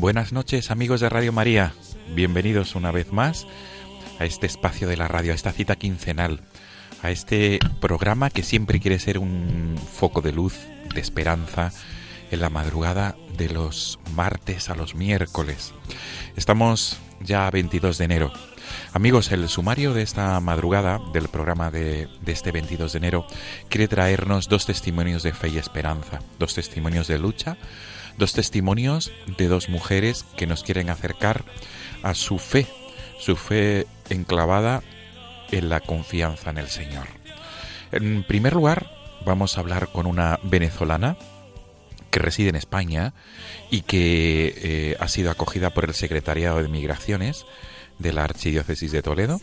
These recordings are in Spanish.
Buenas noches amigos de Radio María, bienvenidos una vez más a este espacio de la radio, a esta cita quincenal, a este programa que siempre quiere ser un foco de luz, de esperanza, en la madrugada de los martes a los miércoles. Estamos ya a 22 de enero. Amigos, el sumario de esta madrugada del programa de, de este 22 de enero quiere traernos dos testimonios de fe y esperanza, dos testimonios de lucha, dos testimonios de dos mujeres que nos quieren acercar a su fe, su fe enclavada en la confianza en el Señor. En primer lugar, vamos a hablar con una venezolana que reside en España y que eh, ha sido acogida por el Secretariado de Migraciones de la Archidiócesis de Toledo.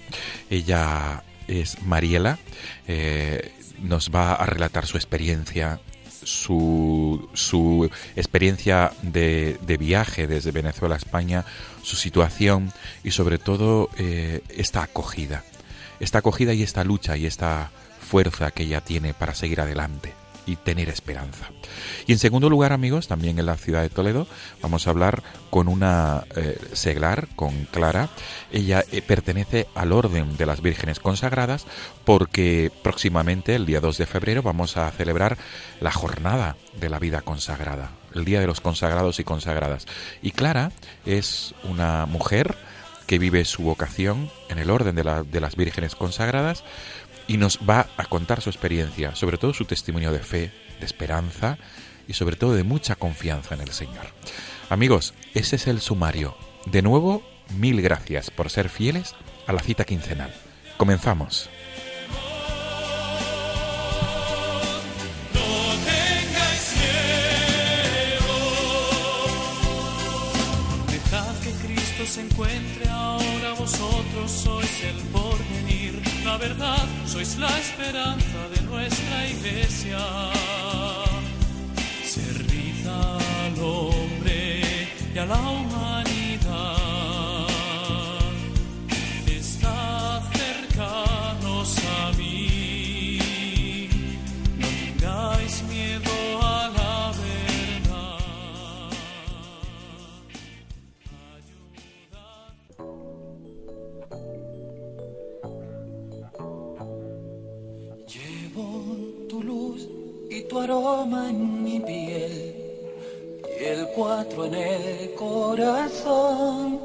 Ella es Mariela, eh, nos va a relatar su experiencia, su, su experiencia de, de, viaje desde Venezuela a España, su situación y sobre todo eh, esta acogida. Esta acogida y esta lucha y esta fuerza que ella tiene para seguir adelante y tener esperanza. Y en segundo lugar, amigos, también en la ciudad de Toledo, vamos a hablar con una eh, seglar, con Clara. Ella eh, pertenece al Orden de las Vírgenes Consagradas porque próximamente, el día 2 de febrero, vamos a celebrar la jornada de la vida consagrada, el Día de los Consagrados y Consagradas. Y Clara es una mujer que vive su vocación en el Orden de, la, de las Vírgenes Consagradas y nos va a contar su experiencia, sobre todo su testimonio de fe, de esperanza y sobre todo de mucha confianza en el Señor. Amigos, ese es el sumario. De nuevo, mil gracias por ser fieles a la cita quincenal. Comenzamos. Se encuentre ahora, vosotros sois el porvenir. La verdad, sois la esperanza de nuestra iglesia. Servid al hombre y a la humanidad. En mi piel y el cuatro en el corazón.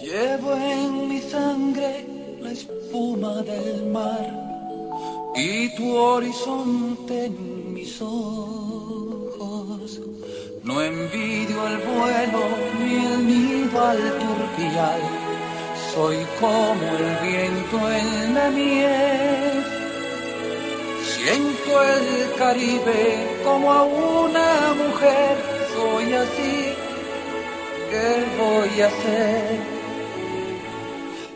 Llevo en mi sangre la espuma del mar y tu horizonte en mis ojos. No envidio el vuelo ni el nido al turpial, soy como el viento en la miel. El Caribe como a una mujer, soy así, ¿qué voy a hacer?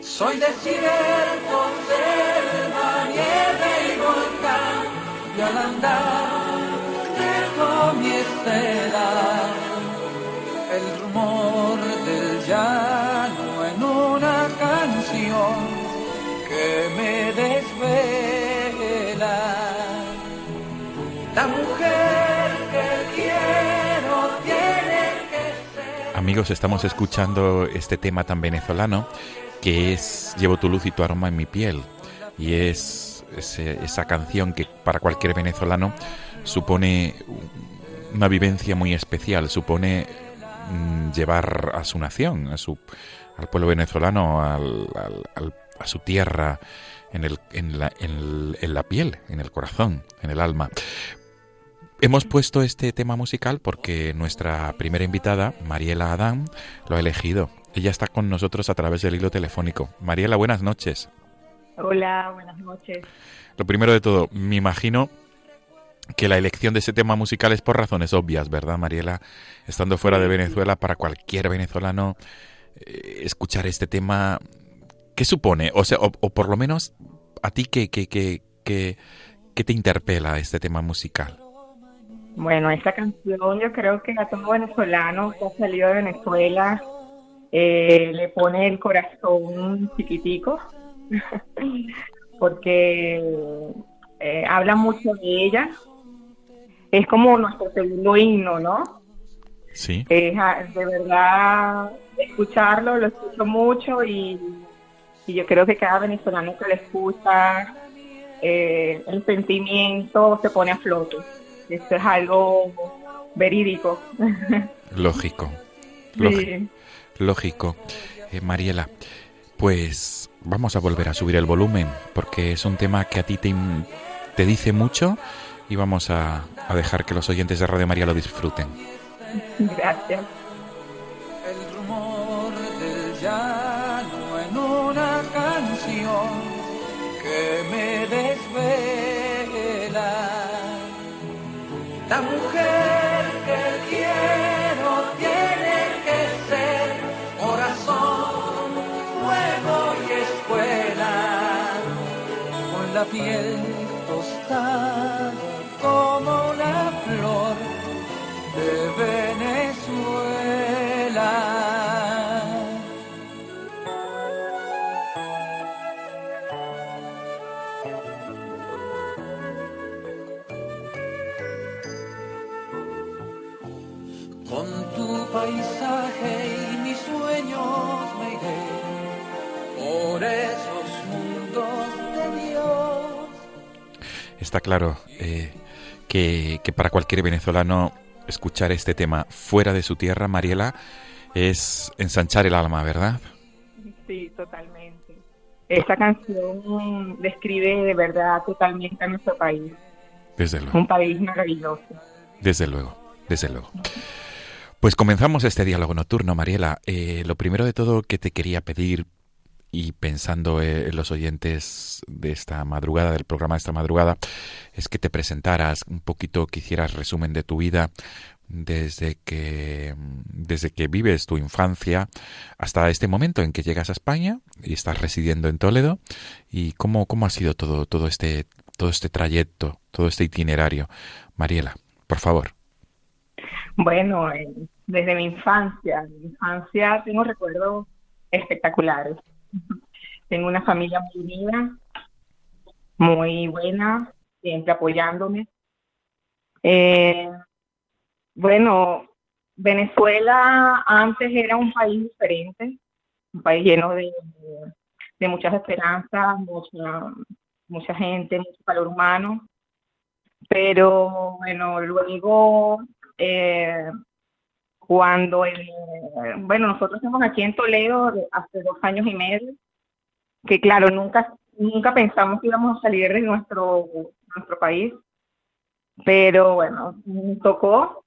Soy desierto, selva, nieve y volcán, y al andar dejo mi estela, el rumor Amigos, estamos escuchando este tema tan venezolano que es Llevo tu luz y tu aroma en mi piel. Y es esa canción que para cualquier venezolano supone una vivencia muy especial, supone mm, llevar a su nación, a su, al pueblo venezolano, a su tierra, en, el, en, la, en, la piel, en el corazón, en el alma. Hemos puesto este tema musical porque nuestra primera invitada, Mariela Adán, lo ha elegido. Ella está con nosotros a través del hilo telefónico. Mariela, buenas noches. Hola, buenas noches. Lo primero de todo, me imagino que la elección de ese tema musical es por razones obvias, ¿verdad, Mariela? Estando fuera de Venezuela, para cualquier venezolano, eh, escuchar este tema, ¿qué supone? O sea, o, por lo menos a ti, ¿qué, qué, qué, qué, te interpela este tema musical? Bueno, esta canción yo creo que a todo venezolano que ha salido de Venezuela eh, le pone el corazón chiquitico, porque eh, habla mucho de ella, es como nuestro segundo himno, ¿no? Sí. Es de verdad escucharlo, lo escucho mucho y, yo creo que cada venezolano que lo escucha, eh, el sentimiento se pone a flote. Esto es algo verídico. Lógico. Lógico. Lógico. Eh, Mariela, pues vamos a volver a subir el volumen porque es un tema que a ti te, te dice mucho y vamos a, dejar que los oyentes de Radio María lo disfruten. Gracias. La mujer que quiero tiene que ser corazón, fuego y escuela, con la piel tostada Con tu paisaje y mis sueños me iré por esos mundos de Dios. Está claro. Eh, que, para cualquier venezolano escuchar este tema fuera de su tierra, Mariela, es ensanchar el alma, ¿verdad? Sí, totalmente. Esta canción describe de verdad totalmente a nuestro país. Desde luego. Un país maravilloso. Desde luego, desde luego. Pues comenzamos este diálogo nocturno, Mariela. Eh, lo primero de todo que te quería pedir y pensando eh, en los oyentes de esta madrugada, del programa de esta madrugada, es que te presentaras un poquito, que hicieras resumen de tu vida desde que, desde que vives tu infancia hasta este momento en que llegas a España y estás residiendo en Toledo y cómo, cómo ha sido todo, todo, este, todo este trayecto, todo este itinerario. Mariela, por favor. Bueno, desde mi infancia, mi infancia tengo recuerdos espectaculares. Tengo una familia muy unida, muy buena, siempre apoyándome. Eh, bueno, Venezuela antes era un país diferente, un país lleno de, muchas esperanzas, mucha, mucha gente, mucho calor humano. Pero bueno, luego eh, cuando, el, bueno, nosotros estamos aquí en Toledo hace dos años y medio, que claro, nunca, nunca pensamos que íbamos a salir de nuestro, nuestro país, pero bueno, tocó.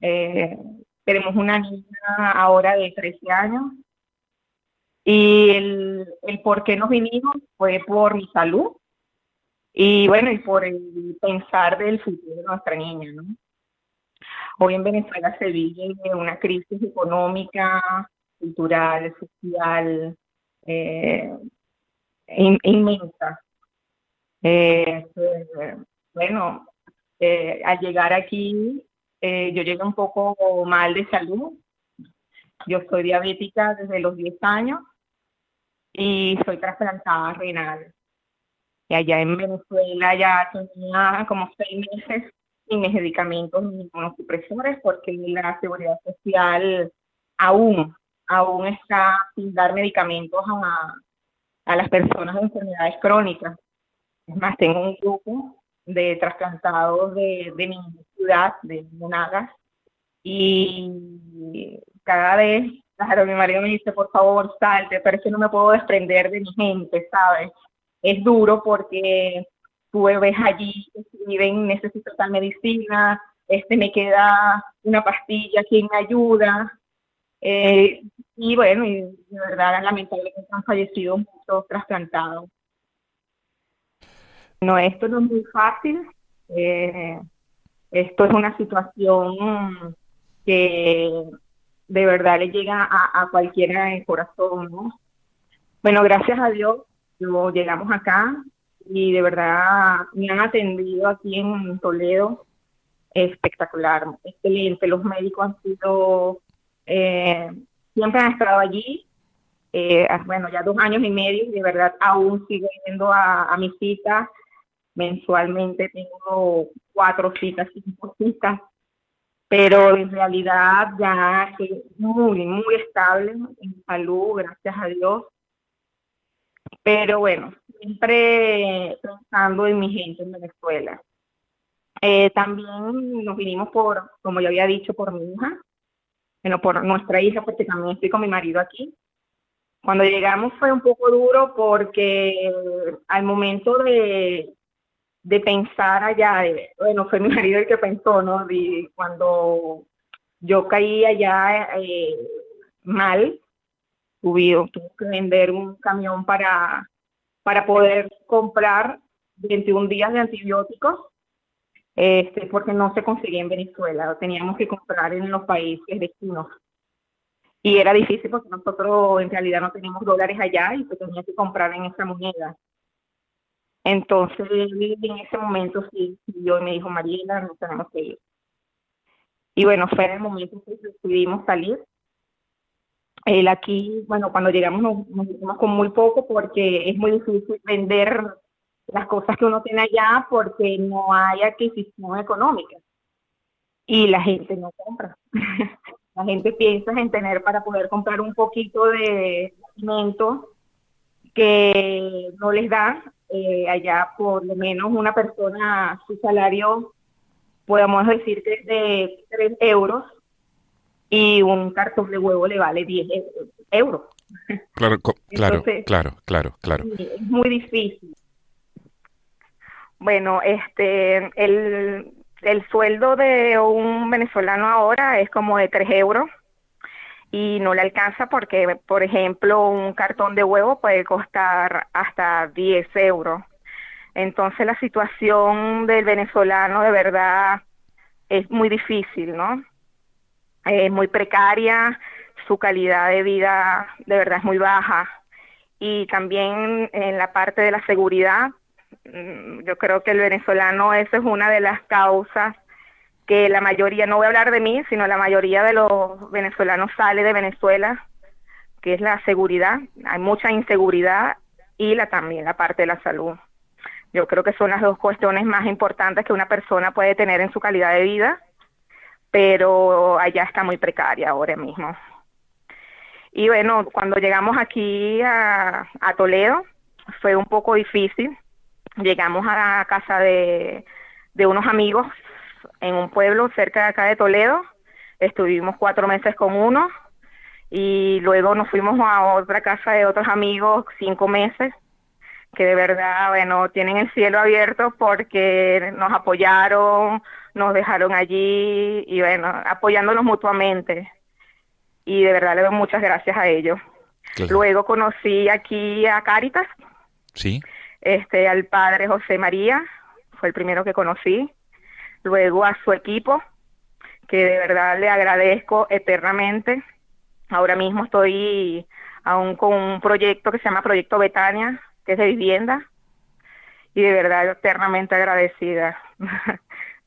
Eh, tenemos una niña ahora de 13 años y el, el por qué nos vinimos fue por mi salud y bueno, y por el pensar del futuro de nuestra niña, ¿no? Hoy en Venezuela se vive una crisis económica, cultural, social, eh, inmensa. Eh, bueno, eh, al llegar aquí, yo llegué un poco mal de salud. Yo soy diabética desde los 10 años y soy trasplantada renal. Y allá en Venezuela ya tenía como seis meses sin medicamentos ni inmunosupresores porque la seguridad social aún, aún está sin dar medicamentos a, a las personas de enfermedades crónicas. Es más, tengo un grupo de trasplantados de, de mi ciudad, de Monagas, y cada vez, claro, mi marido me dice, por favor, salte, pero es que no me puedo desprender de mi gente, ¿sabes? Es duro porque tú ves allí, viven, necesito tal medicina, este me queda una pastilla, ¿quién me ayuda? Eh, y bueno, de verdad, lamentablemente han fallecido muchos trasplantados. No, esto no es muy fácil. Eh, esto es una situación que de verdad le llega a, cualquiera en el corazón, ¿no? Bueno, gracias a Dios, llegamos acá y de verdad me han atendido aquí en Toledo espectacular, excelente. Los médicos han sido, eh, siempre han estado allí. Eh, bueno, ya dos años y medio de verdad aún sigo yendo a, a mis citas. Mensualmente tengo cuatro citas, cinco citas pero en realidad ya estoy muy, muy estable en salud, gracias a Dios. Pero bueno, siempre pensando en mi gente en Venezuela. Eh, también nos vinimos por, como ya había dicho, por mi hija, bueno, por nuestra hija, porque también estoy con mi marido aquí. Cuando llegamos fue un poco duro porque al momento de, de pensar allá, bueno, fue mi marido el que pensó, ¿no? cuando yo caí allá eh, mal, tuve que vender un camión para, para poder comprar 21 días de antibióticos, este, porque no se conseguía en Venezuela, teníamos que comprar en los países vecinos. Y era difícil porque nosotros en realidad no teníamos dólares allá y se tenía que comprar en esa moneda. Entonces, en ese momento sí, yo me dijo, Mariela, nos tenemos que ir. Y bueno, fue en el momento que decidimos salir. Él aquí, bueno, cuando llegamos nos, nos con muy poco porque es muy difícil vender las cosas que uno tiene allá porque no hay adquisición económica. Y la gente no compra. la gente piensa en tener para poder comprar un poquito de alimento que no les da eh, allá por lo menos una persona, su salario, podemos decir que es de 3 euros y un cartón de huevo le vale 10 euros. Claro, claro, claro, claro, claro. Es muy difícil. Bueno, este, el, el sueldo de un venezolano ahora es como de 3 euros y no le alcanza porque, por ejemplo, un cartón de huevo puede costar hasta 10 euros. Entonces la situación del venezolano de verdad es muy difícil, ¿no? Es muy precaria, su calidad de vida de verdad es muy baja. Y también en la parte de la seguridad, mm, yo creo que el venezolano, esa es una de las causas que la mayoría, no voy a hablar de mí, sino la mayoría de los venezolanos sale de Venezuela, que es la seguridad. Hay mucha inseguridad y la también la parte de la salud. Yo creo que son las dos cuestiones más importantes que una persona puede tener en su calidad de vida, pero allá está muy precaria ahora mismo. Y bueno, cuando llegamos aquí a, Toledo, fue un poco difícil. Llegamos a la casa de, de unos amigos en un pueblo cerca de acá de Toledo. Estuvimos cuatro meses con uno y luego nos fuimos a otra casa de otros amigos cinco meses que de verdad, bueno, tienen el cielo abierto porque nos apoyaron, nos dejaron allí y bueno, apoyándonos mutuamente. Y de verdad le doy muchas gracias a ellos. Luego conocí aquí a Cáritas. Sí. Este, al padre José María, fue el primero que conocí luego a su equipo, que de verdad le agradezco eternamente. Ahora mismo estoy aún con un proyecto que se llama Proyecto Betania, que es de vivienda, y de verdad eternamente agradecida,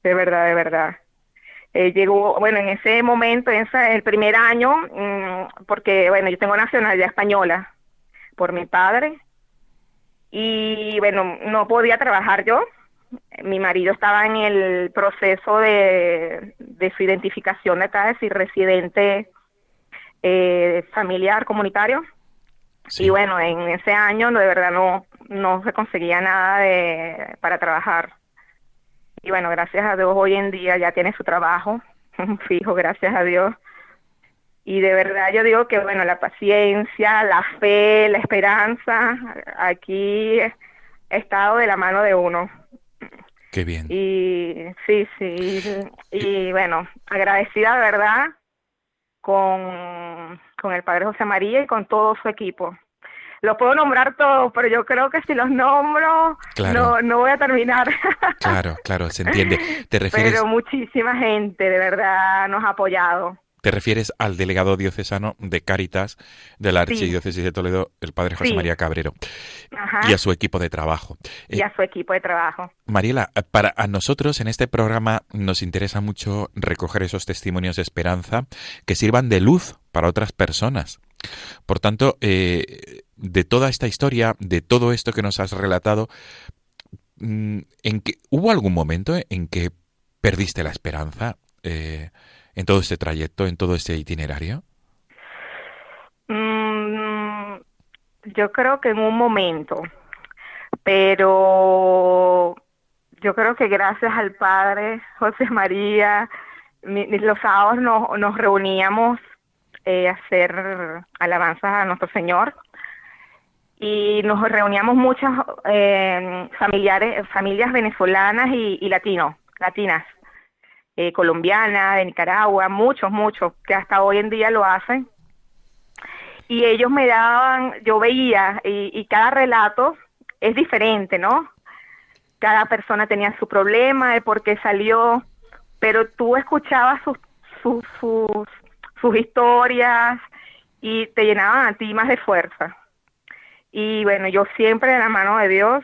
de verdad, de verdad. Eh, llegó, bueno, en ese momento, en el primer año, mm, porque, bueno, yo tengo nacionalidad española por mi padre, y bueno, no podía trabajar yo, mi marido estaba en el proceso de, su identificación de acá, de si residente eh, familiar comunitario. Y bueno, en ese año de verdad no, no se conseguía nada de, para trabajar. Y bueno, gracias a Dios hoy en día ya tiene su trabajo fijo, gracias a Dios. Y de verdad yo digo que bueno, la paciencia, la fe, la esperanza, aquí he estado de la mano de uno. Qué bien. Y sí, sí. Y, bueno, agradecida de verdad con, con el Padre José María y con todo su equipo. Lo puedo nombrar todos, pero yo creo que si los nombro no, no voy a terminar. Claro, claro, se entiende. ¿Te refieres... Pero muchísima gente de verdad nos ha apoyado. Te refieres al delegado diocesano de Cáritas de la Archidiócesis de Toledo, el padre José María Cabrero, y a su equipo de trabajo. Y a su equipo de trabajo. Mariela, para a nosotros en este programa nos interesa mucho recoger esos testimonios de esperanza que sirvan de luz para otras personas. Por tanto, eh, de toda esta historia, de todo esto que nos has relatado, mm, ¿en que, ¿hubo algún momento en que perdiste la esperanza? Eh, en todo este trayecto, en todo este itinerario? Mm, yo creo que en un momento, pero yo creo que gracias al Padre José María, los sábados nos, nos reuníamos eh, a hacer alabanzas a nuestro Señor y nos reuníamos muchas eh, familiares, familias venezolanas y, y latinos, latinas eh, colombiana, de Nicaragua, muchos, muchos, que hasta hoy en día lo hacen. Y ellos me daban, yo veía, y, cada relato es diferente, ¿no? Cada persona tenía su problema, de por qué salió, pero tú escuchabas sus, sus, sus, sus historias y te llenaban a ti más de fuerza. Y bueno, yo siempre de la mano de Dios,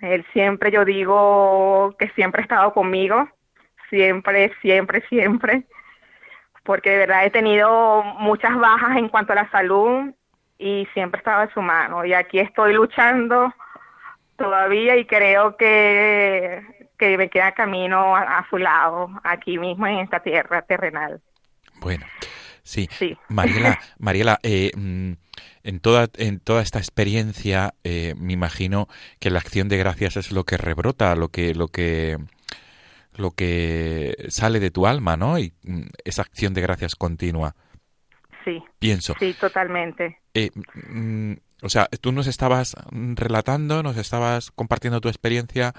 Él siempre, yo digo que siempre ha estado conmigo siempre, siempre, siempre, porque de verdad he tenido muchas bajas en cuanto a la salud y siempre estaba en su mano. Y aquí estoy luchando todavía y creo que, que me queda camino a, su lado, aquí mismo en esta tierra terrenal. Bueno, sí. Mariela, Mariela eh, mm, en toda, en toda esta experiencia, eh, me imagino que la acción de gracias es lo que rebrota, lo que, lo que lo que sale de tu alma, ¿no? Y mm, esa acción de gracias continua. Sí. Pienso. Sí, totalmente. Eh, mm, o sea, tú nos estabas relatando, nos estabas compartiendo tu experiencia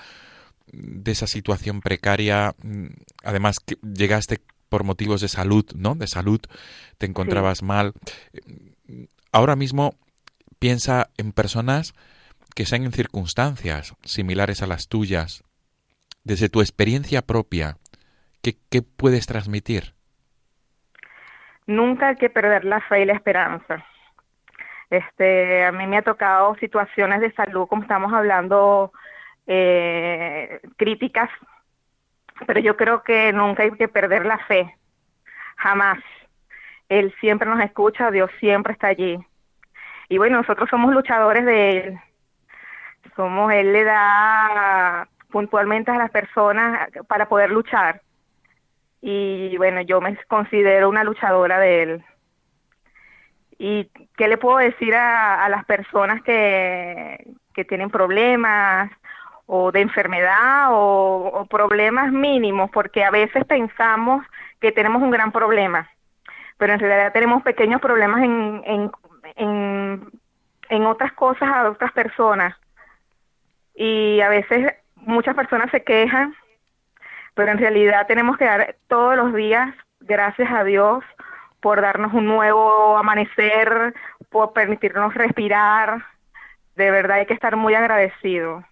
de esa situación precaria, mm, además que llegaste por motivos de salud, ¿no? De salud, te encontrabas mal. Ahora mismo piensa en personas que sean en circunstancias similares a las tuyas, desde tu experiencia propia, ¿qué, puedes transmitir? Nunca hay que perder la fe y la esperanza. Este, a mí me ha tocado situaciones de salud, como estamos hablando, eh, críticas, pero yo creo que nunca hay que perder la fe, jamás. Él siempre nos escucha, Dios siempre está allí. Y bueno, nosotros somos luchadores de Él. Somos, Él le da puntualmente a las personas para poder luchar. Y bueno, yo me considero una luchadora de él. ¿Y qué le puedo decir a, las personas que, que, tienen problemas o de enfermedad o, problemas mínimos? Porque a veces pensamos que tenemos un gran problema, pero en realidad tenemos pequeños problemas en, en, en, en otras cosas a otras personas. Y a veces muchas personas se quejan, pero en realidad tenemos que dar todos los días gracias a Dios por darnos un nuevo amanecer, por permitirnos respirar. De verdad hay que estar muy agradecido,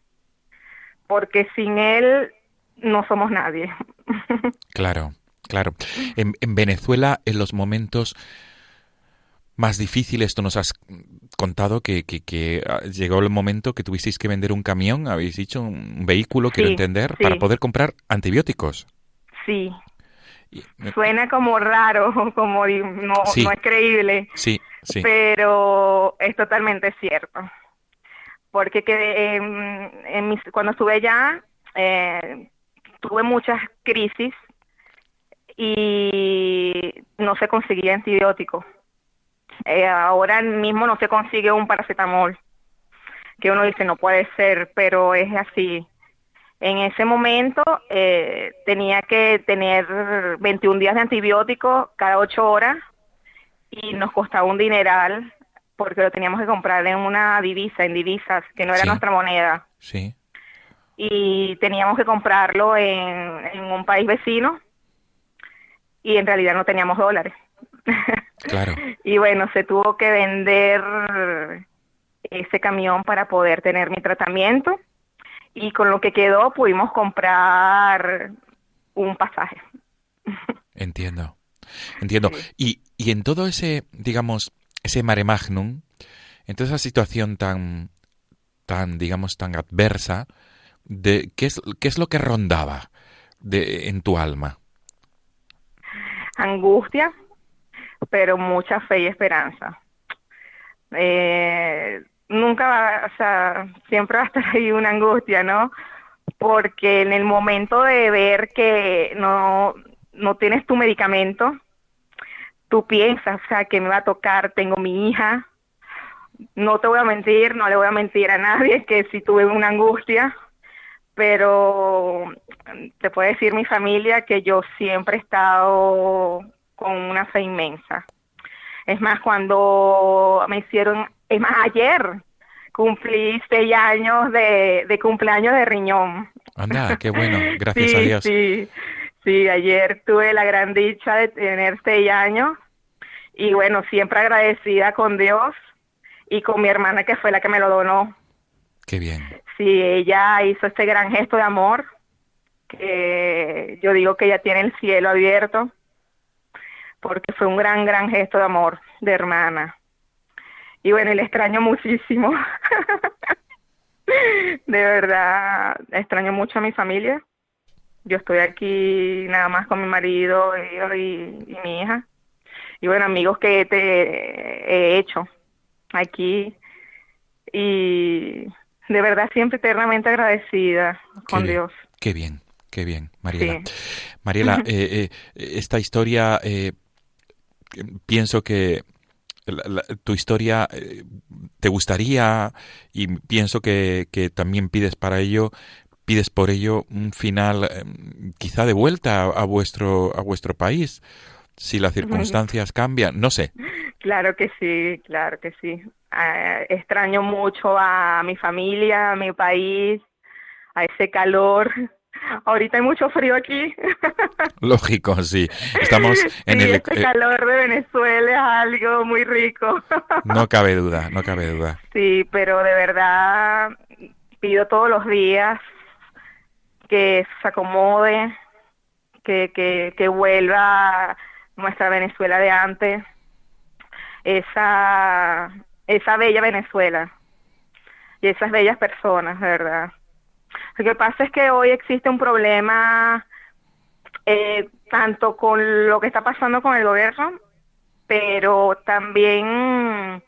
porque sin Él no somos nadie. Claro, claro. En, en Venezuela, en los momentos más difíciles, tú nos has contado que, que, ah, llegó el momento que tuvisteis que vender un camión, habéis dicho, un vehículo, quiero entender, para poder comprar antibióticos. Sí. Suena como raro, como no, no es creíble. Sí, sí. Pero es totalmente cierto. Porque que, en mis, cuando estuve allá, eh, tuve muchas crisis y no se conseguía antibióticos Eh, ahora mismo no se consigue un paracetamol, que uno dice no puede ser, pero es así. En ese momento eh, tenía que tener 21 días de antibiótico cada 8 horas y nos costaba un dineral porque lo teníamos que comprar en una divisa, en divisas, que no era nuestra moneda. Sí. Y teníamos que comprarlo en, en un país vecino y en realidad no teníamos dólares. Claro. y bueno, se tuvo que vender ese camión para poder tener mi tratamiento y con lo que quedó pudimos comprar un pasaje. Entiendo. Entiendo. Y, y en todo ese, digamos, ese mare magnum, en toda esa situación tan, tan, digamos, tan adversa, de, ¿qué, es, ¿qué es lo que rondaba de, en tu alma? Angustia, pero mucha fe y esperanza. Eh, nunca va, o sea, siempre va a estar ahí una angustia, ¿no? Porque en el momento de ver que no, no tienes tu medicamento, tú piensas, o sea, que me va a tocar, tengo mi hija, no te voy a mentir, no le voy a mentir a nadie que si tuve una angustia, pero te puedo decir mi familia que yo siempre he estado con una fe inmensa. Es más, cuando me hicieron, es más, ayer cumplí seis años de, de cumpleaños de riñón. Anda, qué bueno, gracias sí, a Dios. Sí, sí, ayer tuve la gran dicha de tener seis años y bueno, siempre agradecida con Dios y con mi hermana que fue la que me lo donó. Qué bien. Sí, ella hizo este gran gesto de amor, que yo digo que ella tiene el cielo abierto, porque fue un gran, gran gesto de amor de hermana. Y bueno, y extraño muchísimo. de verdad, extraño mucho a mi familia. Yo estoy aquí nada más con mi marido y, y, y mi hija. Y bueno, amigos que te he hecho aquí. Y de verdad siempre eternamente agradecida con qué bien, Dios. Qué bien, qué bien, Mariela. Sí. Mariela, eh, eh, esta historia, eh, pienso que la, la, tu historia eh, te gustaría y pienso que, que, también pides para ello pides por ello un final eh, quizá de vuelta a, a, vuestro a vuestro país si las circunstancias cambian no sé claro que sí claro que sí eh, extraño mucho a mi familia a mi país a ese calor Ahorita hay mucho frío aquí. Lógico, sí. Estamos en sí, el este calor de Venezuela es algo muy rico. No cabe duda, no cabe duda. Sí, pero de verdad pido todos los días que se acomode, que, que, que vuelva nuestra Venezuela de antes, esa, esa bella Venezuela y esas bellas personas, verdad. Lo que pasa es que hoy existe un problema eh, tanto con lo que está pasando con el gobierno, pero también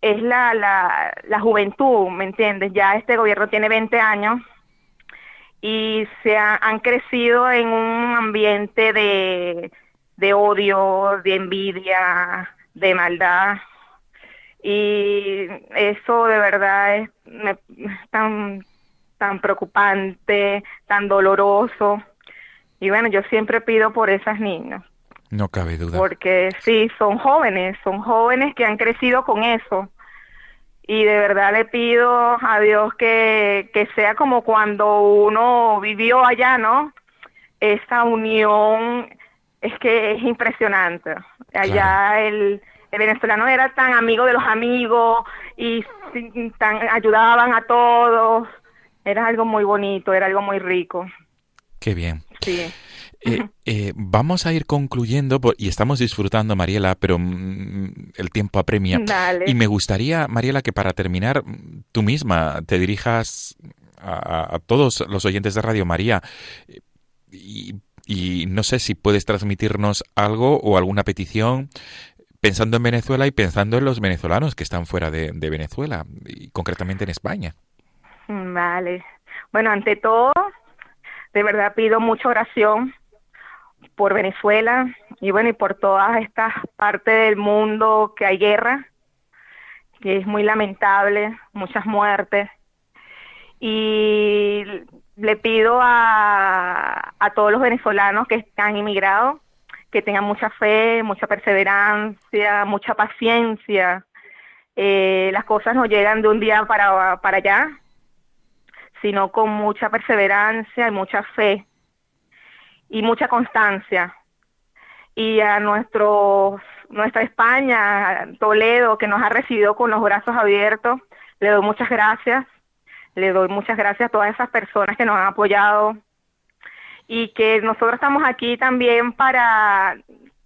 es la, la, la juventud, ¿me entiendes? Ya este gobierno tiene 20 años y se ha, han crecido en un ambiente de, de odio, de envidia, de maldad. Y eso de verdad es me, tan tan preocupante, tan doloroso. Y bueno, yo siempre pido por esas niñas. No cabe duda. Porque sí, son jóvenes, son jóvenes que han crecido con eso. Y de verdad le pido a Dios que, que sea como cuando uno vivió allá, ¿no? Esa unión es que es impresionante. Allá claro. el, el venezolano era tan amigo de los amigos y tan ayudaban a todos era algo muy bonito, era algo muy rico. Qué bien. Sí. Eh, eh, vamos a ir concluyendo por, y estamos disfrutando, Mariela, pero mm, el tiempo apremia. Dale. Y me gustaría, Mariela, que para terminar tú misma te dirijas a, a todos los oyentes de Radio María y, y, no sé si puedes transmitirnos algo o alguna petición pensando en Venezuela y pensando en los venezolanos que están fuera de, Venezuela y concretamente en España. Vale. Bueno, ante todo, de verdad pido mucha oración por Venezuela y bueno, y por todas estas partes del mundo que hay guerra, que es muy lamentable, muchas muertes. Y le pido a, a todos los venezolanos que han inmigrado que tengan mucha fe, mucha perseverancia, mucha paciencia. Eh, las cosas no llegan de un día para, para allá, sino con mucha perseverancia y mucha fe y mucha constancia. Y a nuestros, nuestra España, Toledo, que nos ha recibido con los brazos abiertos, le doy muchas gracias. Le doy muchas gracias a todas esas personas que nos han apoyado y que nosotros estamos aquí también para,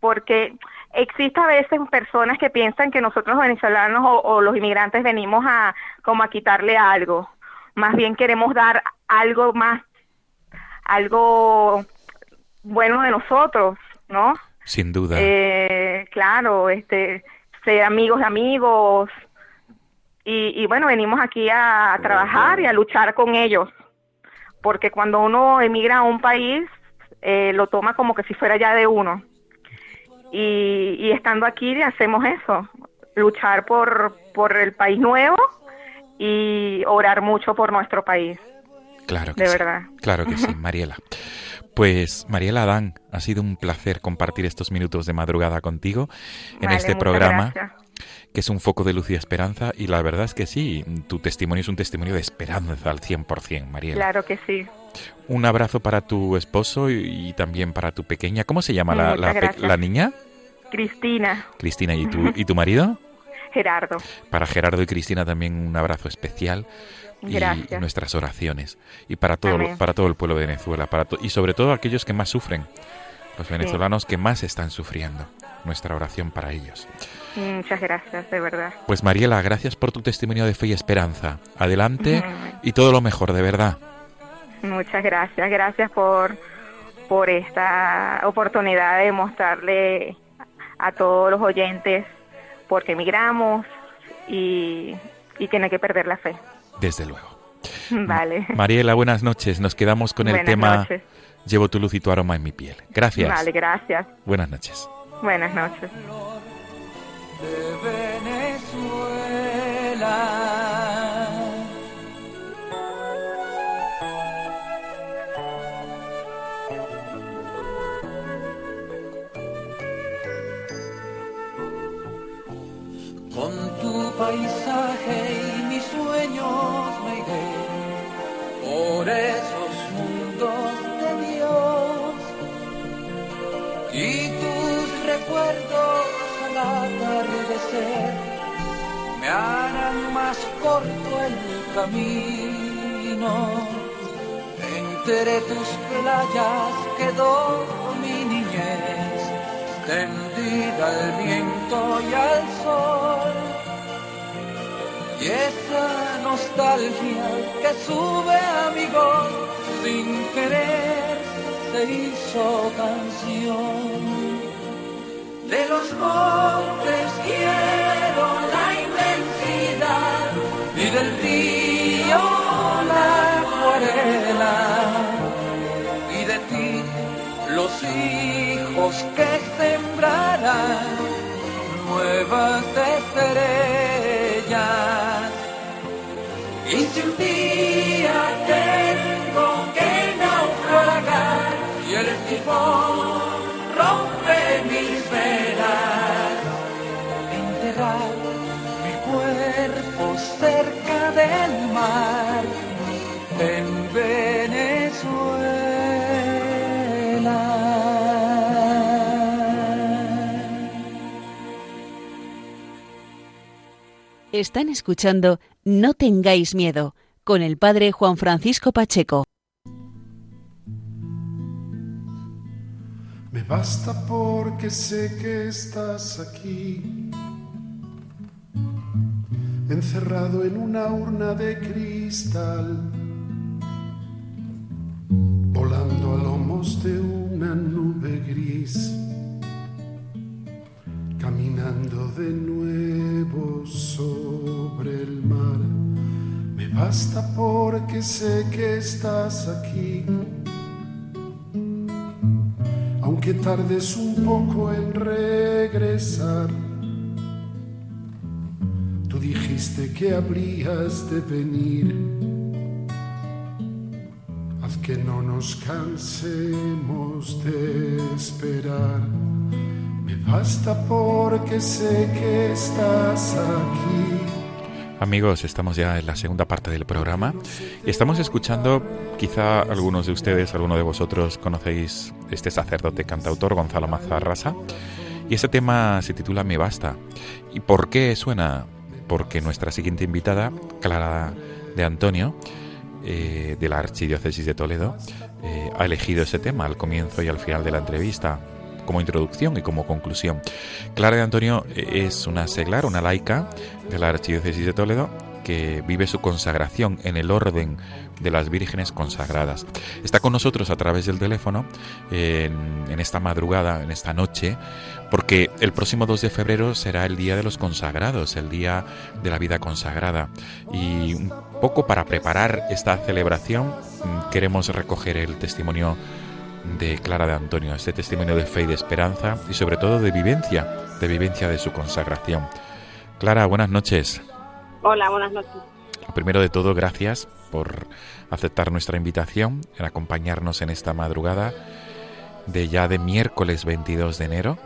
porque existe a veces personas que piensan que nosotros los venezolanos o, o los inmigrantes venimos a como a quitarle algo. Más bien queremos dar algo más, algo bueno de nosotros, ¿no? Sin duda. Eh, claro, este, ser amigos de amigos. Y, y bueno, venimos aquí a, trabajar y a luchar con ellos. Porque cuando uno emigra a un país, eh, lo toma como que si fuera ya de uno. Y, y estando aquí hacemos eso, luchar por, por el país nuevo y orar mucho por nuestro país. Claro que de sí. verdad. Claro que sí, Mariela. Pues Mariela Adán, ha sido un placer compartir estos minutos de madrugada contigo en Vale, este programa, gracias. Que es un foco de luz y esperanza. Y la verdad es que sí, tu testimonio es un testimonio de esperanza al 100%, Mariela. Claro que sí. Un abrazo para tu esposo y, y también para tu pequeña. ¿Cómo se llama la, la niña? Cristina, Cristina. ¿Y tu, ¿Y tu marido? Gerardo. Para Gerardo y Cristina también un abrazo especial y Gracias. nuestras oraciones y para todo Amén. para todo el pueblo de Venezuela para y sobre todo aquellos que más sufren los venezolanos que más están sufriendo nuestra oración para ellos Muchas gracias, de verdad. pues Mariela gracias por tu testimonio de fe y esperanza adelante y todo lo mejor de verdad Muchas gracias. Gracias por, por esta oportunidad de mostrarle a todos los oyentes por qué emigramos y, y que no hay que perder la fe. desde luego Vale. Mariela buenas noches nos quedamos con el Buenas tema noches. llevo tu luz y tu aroma en mi piel gracias Vale, gracias. buenas noches Buenas noches. De Venezuela. Con tu paisaje y mis sueños me iré por esos mundos de Dios y tus recuerdos al atardecer me harán más corto el camino. Entre tus playas quedó mi niñez, tendida al viento y al sol. Y esa nostalgia que sube a mi voz sin querer se hizo canción. De los montes quiero la inmensidad y del río la acuarela y de ti los hijos que sembrarán nuevas estrellas. Y si un día tengo que naufragar y el tifón rompe cerca del mar en Venezuela. Están escuchando No tengáis miedo con el padre Juan Francisco Pacheco. Me basta porque sé que estás aquí, encerrado en una urna de cristal, volando a lomos de una nube gris, caminando de nuevo sobre el mar. Me basta porque sé que estás aquí aunque tardes un poco en regresar. Que habrías de venir. Haz que no nos cansemos de esperar. Me basta porque sé que estás aquí Amigos, estamos ya en la segunda parte del programa y estamos escuchando, quizá algunos de ustedes, alguno de vosotros conocéis este sacerdote cantautor Gonzalo Mazarrasa y este tema se titula Me Basta. ¿Y por qué suena? Porque nuestra siguiente invitada, Clara de Antonio, eh, de la Archidiócesis de Toledo, eh, ha elegido ese tema al comienzo y al final de la entrevista como introducción y como conclusión. Clara de Antonio es una seglar, una laica de la Archidiócesis de Toledo que vive su consagración en el orden de las vírgenes consagradas. Está con nosotros a través del teléfono en, esta madrugada, en esta noche, porque el próximo 2 de febrero será el Día de los Consagrados, el Día de la Vida Consagrada. Y un poco para preparar esta celebración queremos recoger el testimonio de Clara de Antonio, este testimonio de fe y de esperanza y sobre todo de vivencia, de vivencia de su consagración. Clara, buenas noches. Hola, buenas noches. Primero de todo, gracias por aceptar nuestra invitación, en acompañarnos en esta madrugada de ya de miércoles 22 de enero.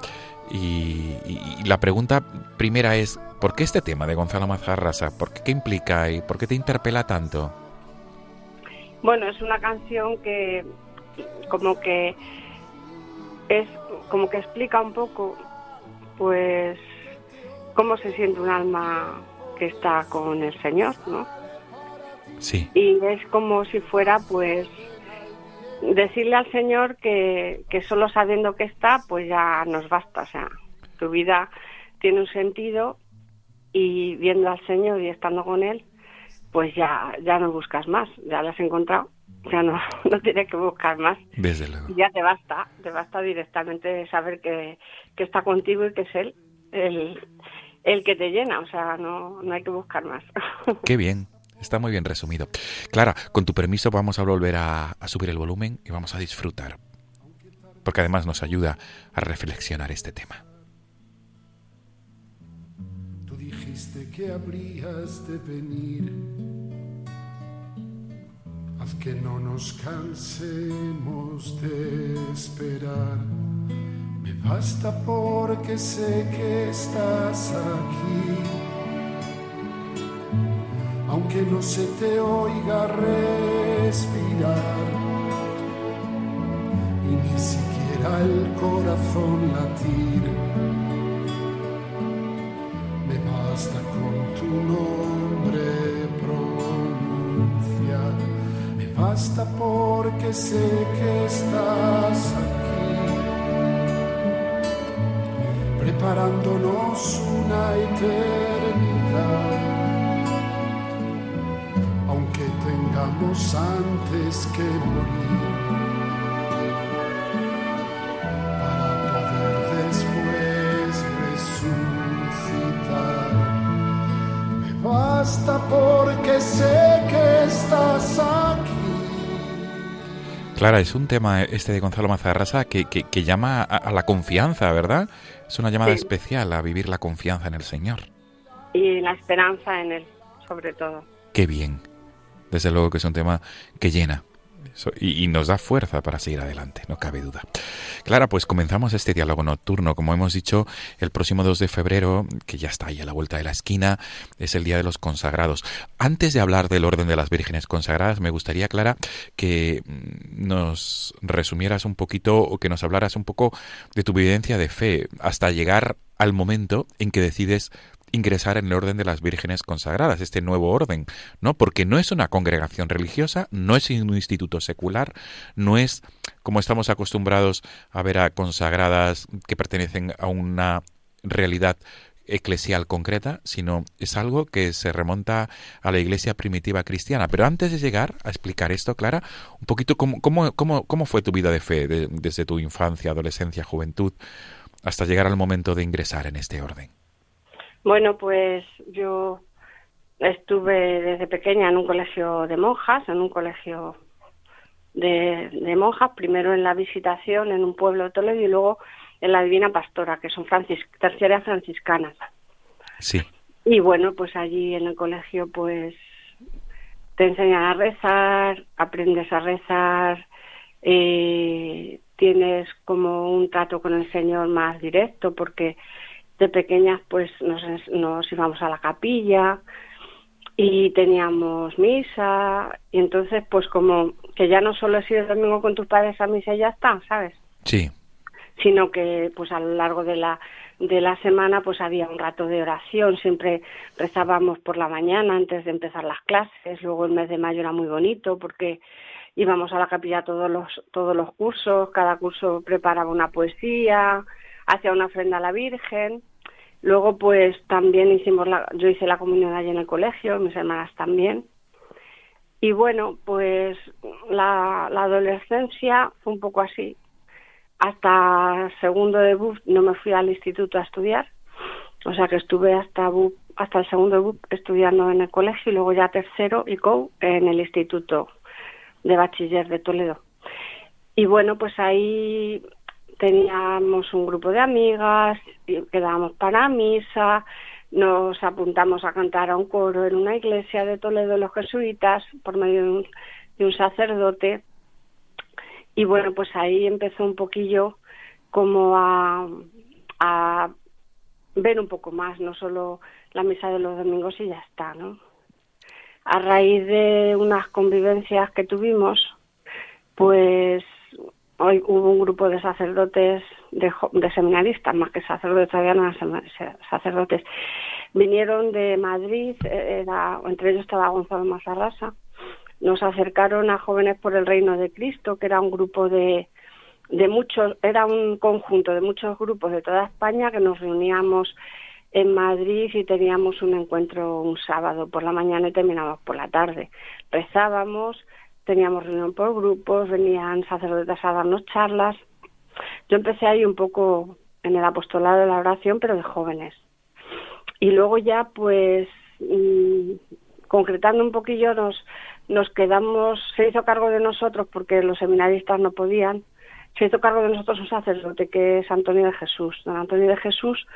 Y, y, la pregunta primera es, ¿por qué este tema de Gonzalo Mazarrasa? ¿Por qué, qué implica y por qué te interpela tanto? Bueno, es una canción que como que es como que explica un poco pues cómo se siente un alma que está con el Señor, ¿no? Sí. Y es como si fuera pues decirle al Señor que, que solo sabiendo que está pues ya nos basta, o sea, tu vida tiene un sentido y viendo al Señor y estando con Él, pues ya, ya no buscas más, ya lo has encontrado ya no, no tienes que buscar más. Desde luego. Ya te basta, te basta directamente saber que, que está contigo y que es Él el, el que te llena, o sea, no, no hay que buscar más. Qué bien. Está muy bien resumido. Clara, con tu permiso vamos a volver a, a subir el volumen y vamos a disfrutar, porque además nos ayuda a reflexionar este tema. Tú dijiste que habrías de venir Haz que no nos cansemos de esperar. Me basta porque sé que estás aquí. Aunque no se te oiga respirar y ni siquiera el corazón latir. Me basta con tu nombre pronunciar basta porque sé que estás aquí, preparándonos una eternidad, aunque tengamos antes que morir. Para poder después resucitar, me basta porque sé que estás aquí. Clara, es un tema este de Gonzalo Mazarrasa que, que, que llama a, a, la confianza, ¿verdad? Es una llamada Sí. especial a vivir la confianza en el Señor. y la esperanza en Él, sobre todo. Qué bien. Desde luego que es un tema que llena Y, y nos da fuerza para seguir adelante, no cabe duda. Clara, pues comenzamos este diálogo nocturno. Como hemos dicho, el próximo 2 de febrero, que ya está ahí a la vuelta de la esquina, es el Día de los Consagrados. Antes de hablar del orden de las vírgenes consagradas, me gustaría, Clara, que mm, nos resumieras un poquito o que nos hablaras un poco de tu vivencia de fe hasta llegar al momento en que decides ingresar en el orden de las vírgenes consagradas, este nuevo orden, ¿no? Porque no es una congregación religiosa, no es un instituto secular, no es como estamos acostumbrados a ver a consagradas que pertenecen a una realidad eclesial concreta, sino es algo que se remonta a la iglesia primitiva cristiana. Pero antes de llegar a explicar esto, Clara, un poquito cómo, cómo, cómo, cómo fue tu vida de fe de- desde tu infancia, adolescencia, juventud, hasta llegar al momento de ingresar en este orden. Bueno, pues yo estuve desde pequeña en un colegio de monjas, en un colegio de, monjas, primero en la visitación en un pueblo de Toledo y luego en la Divina Pastora, que son francis terciarias franciscanas. Sí. Y bueno, pues allí en el colegio pues te enseñan a rezar, aprendes a rezar, eh, tienes como un trato con el Señor más directo porque de pequeñas pues nos, nos íbamos a la capilla y teníamos misa. Y entonces pues como que ya no solo he sido el domingo con tus padres a misa y ya está, ¿sabes? Sí. Sino que pues a lo largo de la de la semana pues había un rato de oración, siempre rezábamos por la mañana antes de empezar las clases, luego el mes de mayo era muy bonito porque íbamos a la capilla todos los todos los cursos, cada curso preparaba una poesía, hacía una ofrenda a la Virgen. Luego pues también hicimos la yo hice la comunión allí en el colegio, mis hermanas también. Y bueno, pues la, adolescencia fue un poco así, hasta segundo de BUP no me fui al instituto a estudiar, o sea que estuve hasta hasta el segundo de BUP estudiando en el colegio y luego ya tercero y COU en el instituto de bachiller de Toledo. Y bueno, pues ahí teníamos un grupo de amigas, quedábamos para misa, nos apuntamos a cantar a un coro en una iglesia de Toledo, los jesuitas, por medio de un sacerdote y bueno, pues ahí empezó un poquillo como a, a ver un poco más, no solo la misa de los domingos y ya está, ¿no? A raíz de unas convivencias que tuvimos, pues hoy hubo un grupo de sacerdotes, de, de seminaristas, más que sacerdotes, todavía no eran sacerdotes, vinieron de Madrid, era, entre ellos estaba Gonzalo Mazarrasa, nos acercaron a Jóvenes por el Reino de Cristo, que era un grupo de, de muchos, era un conjunto de muchos grupos de toda España que nos reuníamos en Madrid y teníamos un encuentro un sábado por la mañana y terminábamos por la tarde. Rezábamos, teníamos reunión por grupos, venían sacerdotes a darnos charlas. Yo empecé ahí un poco en el apostolado de la oración, pero de jóvenes. Y luego ya, pues, mm, concretando un poquillo, nos, nos quedamos, se hizo cargo de nosotros porque los seminaristas no podían, se hizo cargo de nosotros un sacerdote que es Antonio de Jesús. Don Antonio de Jesús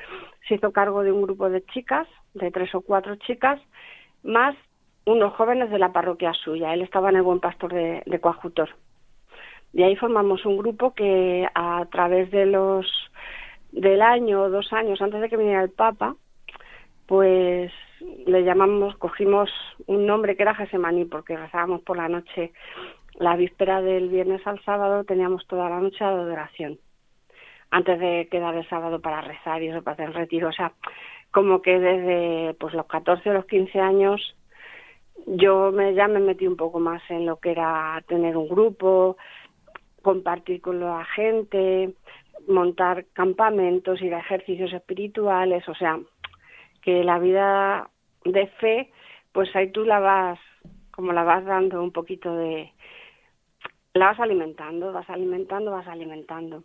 se hizo cargo de un grupo de chicas, de tres o cuatro chicas, más unos jóvenes de la parroquia suya. Él estaba en el Buen Pastor de, Coajutor. Y ahí formamos un grupo que a través de los del año o dos años antes de que viniera el Papa, pues le llamamos, cogimos un nombre que era Gesemaní porque rezábamos por la noche. La víspera del viernes al sábado teníamos toda la noche de adoración. Antes de quedar el sábado para rezar y eso para hacer retiro. O sea, como que desde pues los 14 o los 15 años yo me, ya me metí un poco más en lo que era tener un grupo, compartir con la gente, montar campamentos, ir a ejercicios espirituales, o sea, que la vida de fe, pues ahí tú la vas, como la vas dando un poquito de, la vas alimentando, vas alimentando, vas alimentando.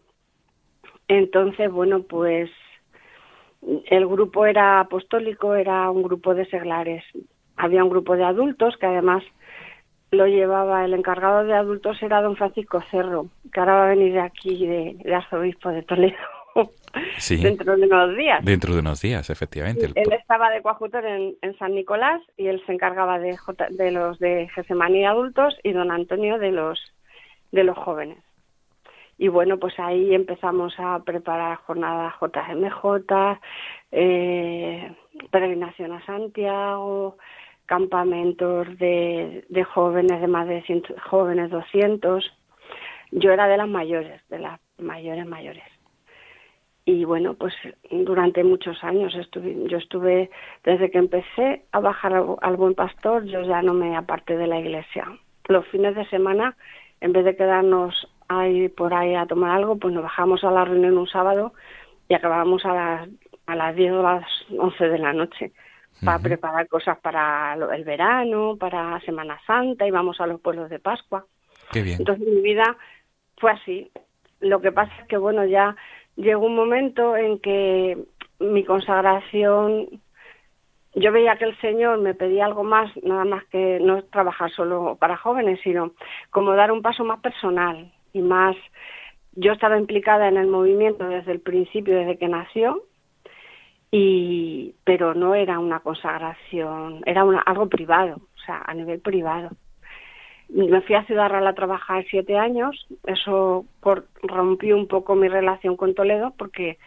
Entonces, bueno, pues el grupo era apostólico, era un grupo de seglares. Había un grupo de adultos que además lo llevaba, el encargado de adultos era don Francisco Cerro, que ahora va a venir de aquí, de, de arzobispo de Toledo. Sí. dentro de unos días. Dentro de unos días, efectivamente. Él estaba de coajutor en, en, San Nicolás y él se encargaba de, de los de Gesemaní adultos y don Antonio de los de los jóvenes. Y bueno, pues ahí empezamos a preparar jornadas JMJ, eh, peregrinación a Santiago, campamentos de, jóvenes, de más de 100 jóvenes, 200. Yo era de las mayores, de las mayores, mayores y bueno, pues durante muchos años estuve, yo estuve, desde que empecé a bajar al, buen pastor, yo ya no me aparté de la iglesia. Los fines de semana, en vez de quedarnos ahí por ahí a tomar algo, pues nos bajamos a la reunión un sábado y acabábamos a las, a las 10 o las 11 de la noche para preparar cosas para el verano, para Semana Santa, íbamos a los pueblos de Pascua. Qué bien. Entonces mi vida fue así. Lo que pasa es que, bueno, ya llegó un momento en que mi consagración yo veía que el Señor me pedía algo más, nada más que no trabajar solo para jóvenes, sino como dar un paso más personal y más. Yo estaba implicada en el movimiento desde el principio, desde que nació, y pero no era una consagración, era una, algo privado, o sea, a nivel privado. Me fui a Ciudad Real a trabajar siete años, eso rompió un poco mi relación con Toledo porque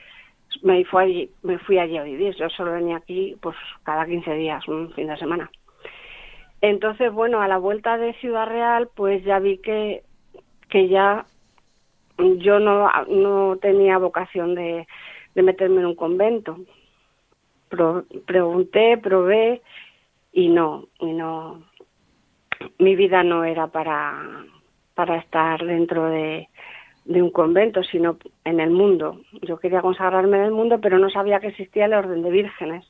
me fui allí, me fui allí a vivir. Yo solo venía aquí pues cada 15 días, un fin de semana. Entonces, bueno, a la vuelta de Ciudad Real, pues ya vi que, que ya yo no, no tenía vocación de, de meterme en un convento. Pregunté, probé y no, y no, mi vida no era para, para estar dentro de, un convento, sino en el mundo. Yo quería consagrarme en el mundo, pero no sabía que existía el orden de vírgenes.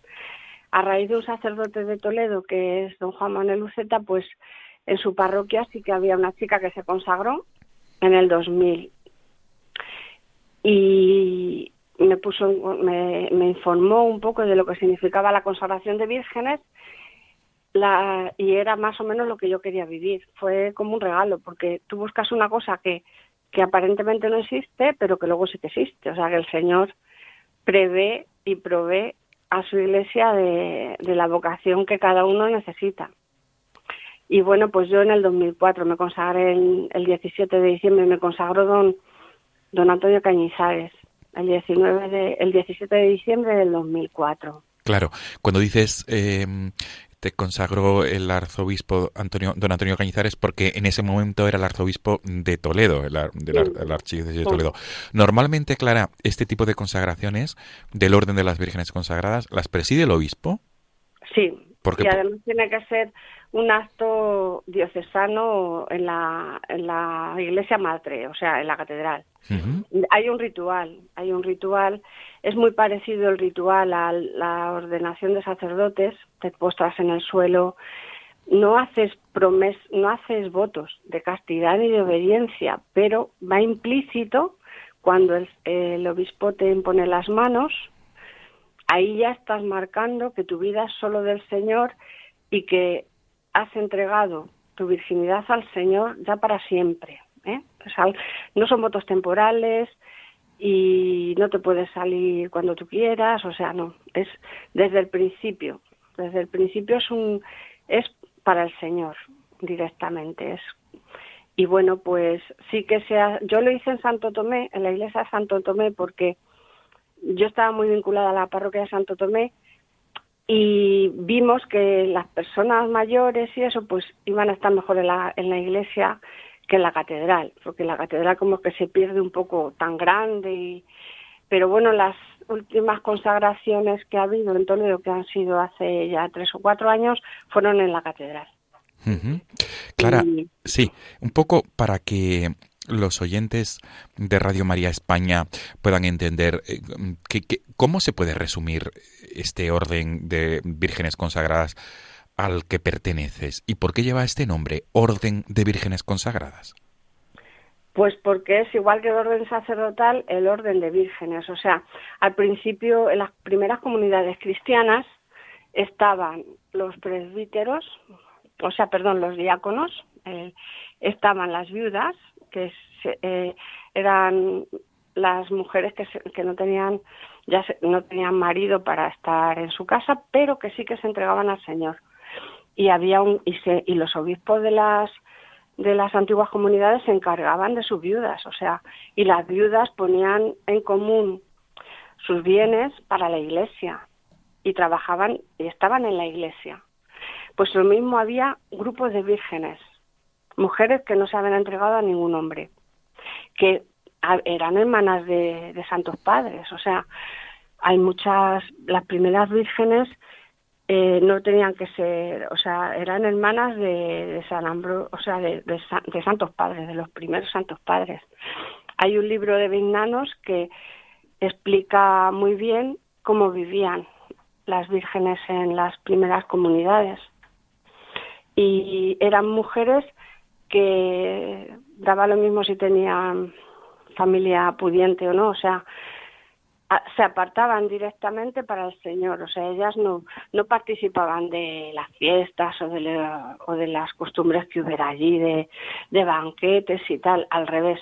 A raíz de un sacerdote de Toledo, que es don Juan Manuel Luceta, pues en su parroquia sí que había una chica que se consagró en el 2000. Y me puso, me, me informó un poco de lo que significaba la consagración de vírgenes la, y era más o menos lo que yo quería vivir. Fue como un regalo, porque tú buscas una cosa que que aparentemente no existe, pero que luego sí que existe. O sea, que el Señor prevé y provee a su iglesia de, la vocación que cada uno necesita. Y bueno, pues yo en el 2004 me consagré el, el 17 de diciembre, me consagró don, don Antonio Cañizares, el, 19 de, el 17 de diciembre del 2004. Claro, cuando dices eh, te consagró el arzobispo Antonio, don Antonio Cañizares porque en ese momento era el arzobispo de Toledo, el, del archidiócesis de Toledo. Normalmente, Clara, este tipo de consagraciones del orden de las vírgenes consagradas, ¿las preside el obispo? Sí, porque y además tiene que ser un acto diocesano en la, en la iglesia madre, o sea, en la catedral. Hay un ritual, hay un ritual, es muy parecido el ritual a la ordenación de sacerdotes, te postras en el suelo, no haces promes, no haces votos de castidad ni de obediencia, pero va implícito cuando el, el obispo te impone las manos, ahí ya estás marcando que tu vida es solo del Señor y que has entregado tu virginidad al Señor ya para siempre. ¿eh? no son votos temporales y no te puedes salir cuando tú quieras, o sea, no, es desde el principio. Desde el principio es un es para el Señor directamente, es y bueno, pues sí que sea, yo lo hice en Santo Tomé, en la iglesia de Santo Tomé porque yo estaba muy vinculada a la parroquia de Santo Tomé y vimos que las personas mayores y eso pues iban a estar mejor en la, en la iglesia que en la catedral, porque la catedral como que se pierde un poco tan grande y pero bueno, las últimas consagraciones que ha habido en Toledo, que han sido hace ya tres o cuatro años, fueron en la catedral. Clara, sí, un poco para que los oyentes de Radio María España puedan entender eh, que, cómo se puede resumir este orden de vírgenes consagradas al que perteneces y por qué lleva este nombre, Orden de Vírgenes Consagradas. Pues porque es igual que el orden sacerdotal, el orden de vírgenes. O sea, al principio, en las primeras comunidades cristianas, estaban los presbíteros, o sea, perdón, los diáconos, eh, estaban las viudas, que eh, eran las mujeres que, que no tenían ya no tenían marido para estar en su casa, pero que sí que se entregaban al Señor. Y había un y, se, y los obispos de las de las antiguas comunidades se encargaban de sus viudas, o sea, y las viudas ponían en común sus bienes para la iglesia y trabajaban y estaban en la iglesia. Pues lo mismo había grupos de vírgenes mujeres que no se habían entregado a ningún hombre, que eran hermanas de, santos padres, o sea, hay muchas, las primeras vírgenes eh, no tenían que ser, o sea, eran hermanas de, San Ambro, o sea, de, de, santos padres, de los primeros santos padres. Hay un libro de Vignanos que explica muy bien cómo vivían las vírgenes en las primeras comunidades. Y eran mujeres que daba lo mismo si tenían familia pudiente o no, o sea, se apartaban directamente para el Señor, o sea, ellas no, no participaban de las fiestas o de, o de las costumbres que hubiera allí, de, de banquetes y tal, al revés.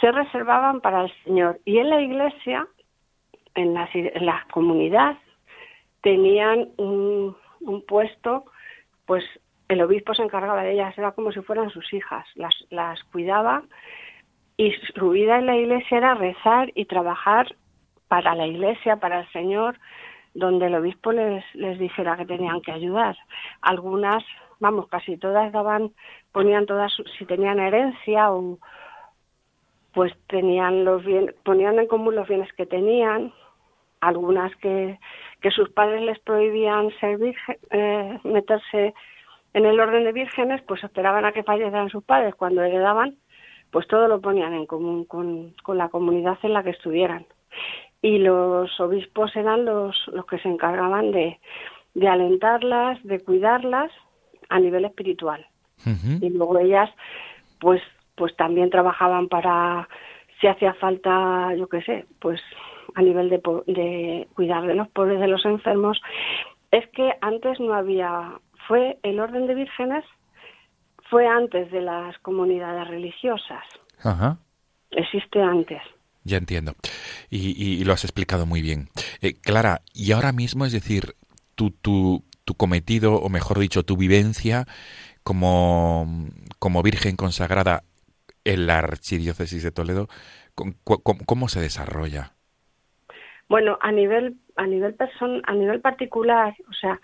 Se reservaban para el Señor. Y en la iglesia, en la, en la comunidad, tenían un, un puesto, pues el obispo se encargaba de ellas, era como si fueran sus hijas, las, las cuidaba y su vida en la iglesia era rezar y trabajar para la iglesia, para el Señor, donde el obispo les, les dijera que tenían que ayudar. Algunas, vamos, casi todas daban, ponían todas, si tenían herencia o pues tenían los bien, ponían en común los bienes que tenían, algunas que, que sus padres les prohibían servir, eh, meterse en el orden de vírgenes, pues esperaban a que fallecieran sus padres. Cuando heredaban, pues todo lo ponían en común con, con la comunidad en la que estuvieran y los obispos eran los, los que se encargaban de, de alentarlas, de cuidarlas a nivel espiritual. Y luego ellas, pues, pues también trabajaban para, si hacía falta, yo qué sé, pues a nivel de, de cuidar de los pobres, de los enfermos. Es que antes no había, fue el orden de vírgenes, fue antes de las comunidades religiosas. Ajá. Existe antes. Ya entiendo. Y, lo has explicado muy bien. Eh, Clara, y ahora mismo, es decir, tu, tu, tu cometido, o mejor dicho, tu vivencia como, como Virgen consagrada en la Archidiócesis de Toledo, ¿cómo, se desarrolla? Bueno, a nivel, a nivel person, a nivel particular, o sea,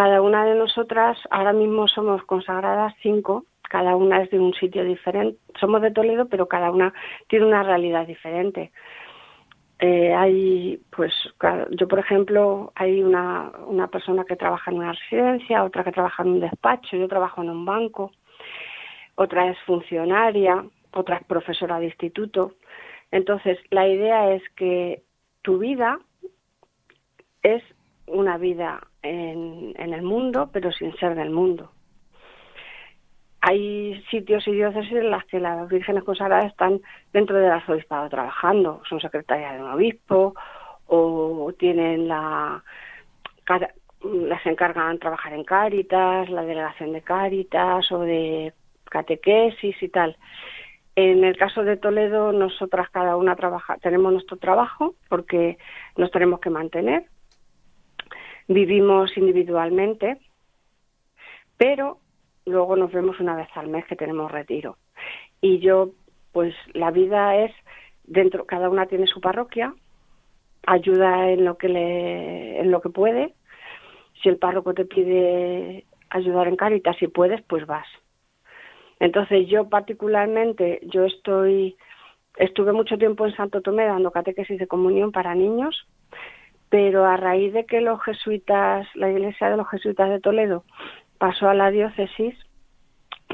cada una de nosotras, ahora mismo somos consagradas cinco, cada una es de un sitio diferente. Somos de Toledo, pero cada una tiene una realidad diferente. Eh, hay, pues, yo por ejemplo, hay una, una persona que trabaja en una residencia, otra que trabaja en un despacho, yo trabajo en un banco, otra es funcionaria, otra es profesora de instituto. Entonces, la idea es que tu vida es una vida en, en el mundo, pero sin ser del mundo hay sitios y diócesis en las que las vírgenes consagradas están dentro del arzobispado trabajando, son secretarias de un obispo o tienen la las encargan trabajar en Cáritas, la delegación de Cáritas o de catequesis y tal. En el caso de Toledo, nosotras cada una trabaja, tenemos nuestro trabajo porque nos tenemos que mantener. Vivimos individualmente, pero luego nos vemos una vez al mes que tenemos retiro. Y yo, pues la vida es dentro, cada una tiene su parroquia, ayuda en lo que le, en lo que puede. Si el párroco te pide ayudar en Caritas, si puedes, pues vas. Entonces yo particularmente, yo estoy, estuve mucho tiempo en Santo Tomé dando catequesis de comunión para niños, pero a raíz de que los jesuitas, la iglesia de los jesuitas de Toledo pasó a la diócesis,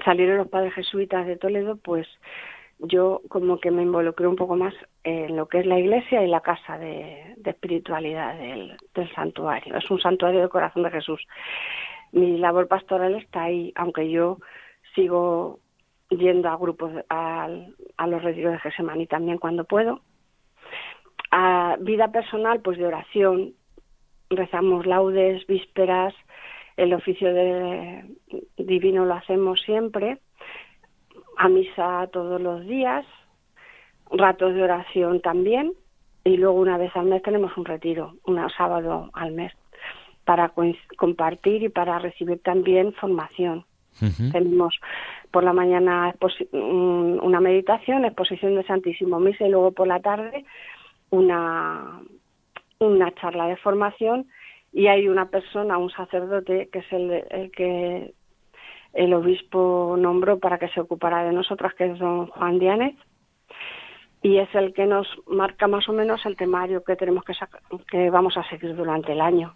salieron los padres jesuitas de Toledo, pues yo como que me involucré un poco más en lo que es la iglesia y la casa de, espiritualidad del, santuario. Es un santuario del corazón de Jesús. Mi labor pastoral está ahí, aunque yo sigo yendo a grupos, a, a los retiros de Gesemaní también cuando puedo. Vida personal, pues de oración, rezamos laudes, vísperas, el oficio de divino lo hacemos siempre, a misa todos los días, ratos de oración también, y luego una vez al mes tenemos un retiro, un sábado al mes, para compartir y para recibir también formación. Tenemos por la mañana una meditación, exposición de Santísimo Misa y luego por la tarde una, una charla de formación y hay una persona, un sacerdote, que es el, que el obispo nombró para que se ocupara de nosotras, que es don Juan Diánez, y es el que nos marca más o menos el temario que tenemos que que vamos a seguir durante el año.